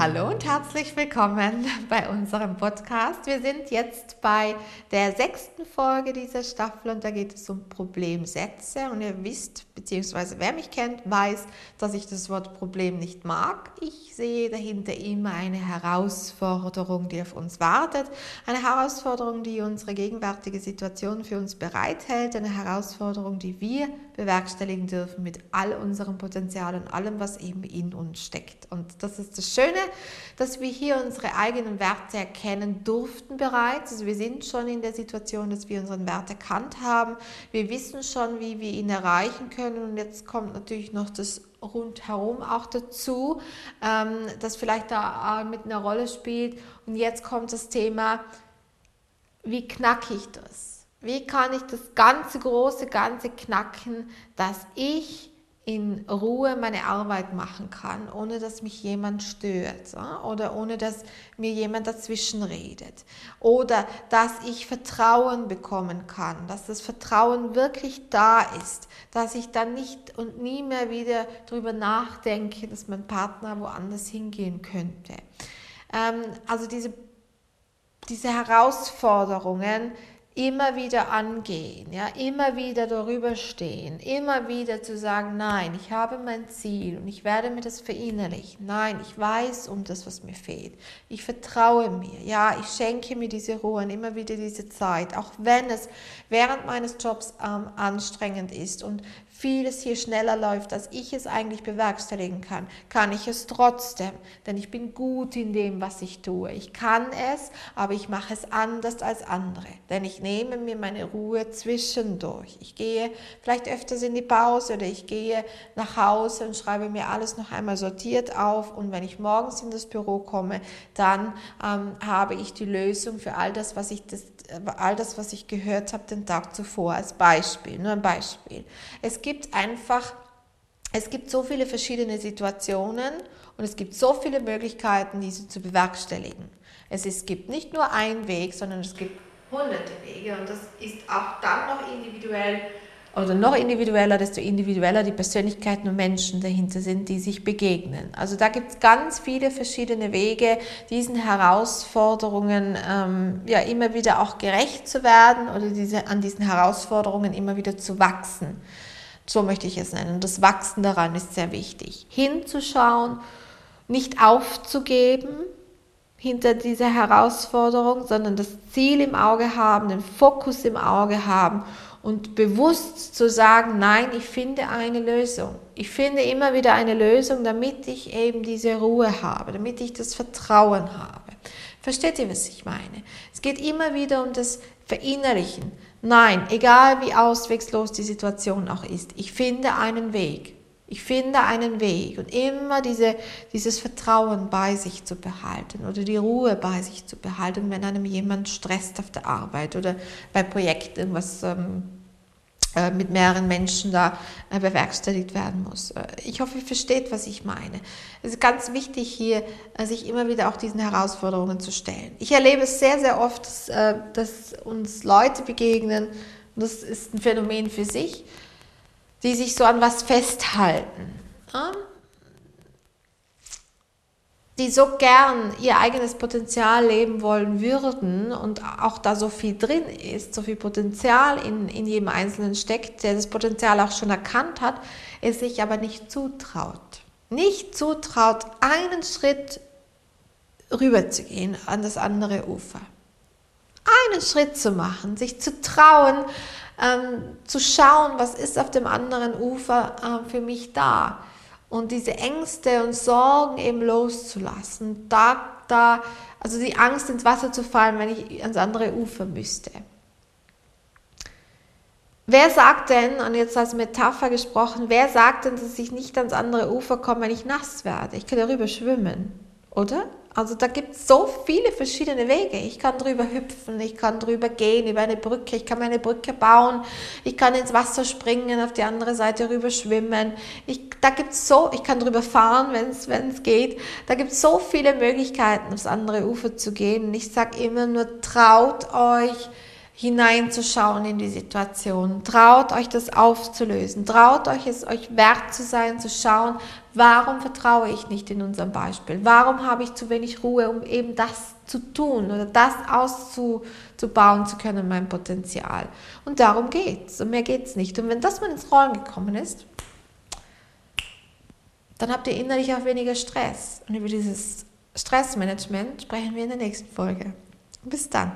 Hallo und herzlich willkommen bei unserem Podcast. Wir sind jetzt bei der sechsten Folge dieser Staffel und da geht es um Problemsätze. Und ihr wisst, beziehungsweise wer mich kennt, weiß, dass ich das Wort Problem nicht mag. Ich sehe dahinter immer eine Herausforderung, die auf uns wartet. Eine Herausforderung, die unsere gegenwärtige Situation für uns bereithält. Eine Herausforderung, die wir bewerkstelligen dürfen mit all unserem Potenzial und allem, was eben in uns steckt. Und das ist das Schöne, dass wir hier unsere eigenen Werte erkennen durften bereits. Also wir sind schon in der Situation, dass wir unseren Wert erkannt haben. Wir wissen schon, wie wir ihn erreichen können. Und jetzt kommt natürlich noch das rundherum auch dazu, ähm, das vielleicht da mit einer Rolle spielt. Und jetzt kommt das Thema, wie knacke ich das? Wie kann ich das ganze große Ganze knacken, dass ich in Ruhe meine Arbeit machen kann, ohne dass mich jemand stört oder ohne dass mir jemand dazwischen redet. Oder dass ich Vertrauen bekommen kann, dass das Vertrauen wirklich da ist, dass ich dann nicht und nie mehr wieder darüber nachdenke, dass mein Partner woanders hingehen könnte. Ähm, also diese, diese Herausforderungen, immer wieder angehen, ja, immer wieder darüber stehen, immer wieder zu sagen, nein, ich habe mein Ziel und ich werde mir das verinnerlichen. Nein, ich weiß um das, was mir fehlt. Ich vertraue mir, ja, ich schenke mir diese Ruhe und immer wieder diese Zeit, auch wenn es während meines Jobs ähm, anstrengend ist und vieles hier schneller läuft, als ich es eigentlich bewerkstelligen kann, kann ich es trotzdem, denn ich bin gut in dem, was ich tue. Ich kann es, aber ich mache es anders als andere, denn ich nehme mir meine Ruhe zwischendurch. Ich gehe vielleicht öfters in die Pause oder ich gehe nach Hause und schreibe mir alles noch einmal sortiert auf und wenn ich morgens in das Büro komme, dann ähm, habe ich die Lösung für all das, was ich das, all das, was ich gehört habe den Tag zuvor als Beispiel, nur ein Beispiel. Es gibt einfach, es gibt so viele verschiedene Situationen und es gibt so viele Möglichkeiten, diese zu bewerkstelligen. Es, ist, es gibt nicht nur einen Weg, sondern es gibt hunderte Wege und das ist auch dann noch individuell oder noch individueller, desto individueller die Persönlichkeiten und Menschen dahinter sind, die sich begegnen. Also da gibt es ganz viele verschiedene Wege, diesen Herausforderungen ähm, ja immer wieder auch gerecht zu werden oder diese, an diesen Herausforderungen immer wieder zu wachsen. So möchte ich es nennen. Das Wachsen daran ist sehr wichtig. Hinzuschauen, nicht aufzugeben, hinter dieser Herausforderung, sondern das Ziel im Auge haben, den Fokus im Auge haben und bewusst zu sagen, nein, ich finde eine Lösung. Ich finde immer wieder eine Lösung, damit ich eben diese Ruhe habe, damit ich das Vertrauen habe. Versteht ihr, was ich meine? Es geht immer wieder um das Verinnerlichen. Nein, egal wie auswegslos die Situation auch ist, ich finde einen Weg. Ich finde einen Weg und immer diese, dieses Vertrauen bei sich zu behalten oder die Ruhe bei sich zu behalten, wenn einem jemand stresst auf der Arbeit oder bei Projekten, was ähm, äh, mit mehreren Menschen da äh, bewerkstelligt werden muss. Äh, ich hoffe, ihr versteht, was ich meine. Es ist ganz wichtig hier, äh, sich immer wieder auch diesen Herausforderungen zu stellen. Ich erlebe es sehr, sehr oft, dass, äh, dass uns Leute begegnen, und das ist ein Phänomen für sich, die sich so an was festhalten, die so gern ihr eigenes Potenzial leben wollen würden und auch da so viel drin ist, so viel Potenzial in, in jedem Einzelnen steckt, der das Potenzial auch schon erkannt hat, es sich aber nicht zutraut. Nicht zutraut, einen Schritt rüberzugehen an das andere Ufer. Einen Schritt zu machen, sich zu trauen, ähm, zu schauen, was ist auf dem anderen Ufer äh, für mich da und diese Ängste und Sorgen eben loszulassen. Da, da, also die Angst ins Wasser zu fallen, wenn ich ans andere Ufer müsste. Wer sagt denn, und jetzt als Metapher gesprochen, wer sagt denn, dass ich nicht ans andere Ufer komme, wenn ich nass werde? Ich kann darüber schwimmen, oder? Also da gibt es so viele verschiedene Wege. Ich kann drüber hüpfen, ich kann drüber gehen, über eine Brücke, ich kann meine Brücke bauen, ich kann ins Wasser springen, auf die andere Seite rüber schwimmen. Ich, da gibt's so, ich kann drüber fahren, wenn es geht. Da gibt es so viele Möglichkeiten, aufs andere Ufer zu gehen. Und ich sage immer nur, traut euch, hineinzuschauen in die Situation. Traut euch das aufzulösen. Traut euch es euch wert zu sein, zu schauen, warum vertraue ich nicht in unserem Beispiel? Warum habe ich zu wenig Ruhe, um eben das zu tun oder das auszubauen zu können, mein Potenzial? Und darum geht es. Und mehr geht es nicht. Und wenn das mal ins Rollen gekommen ist, dann habt ihr innerlich auch weniger Stress. Und über dieses Stressmanagement sprechen wir in der nächsten Folge. Bis dann.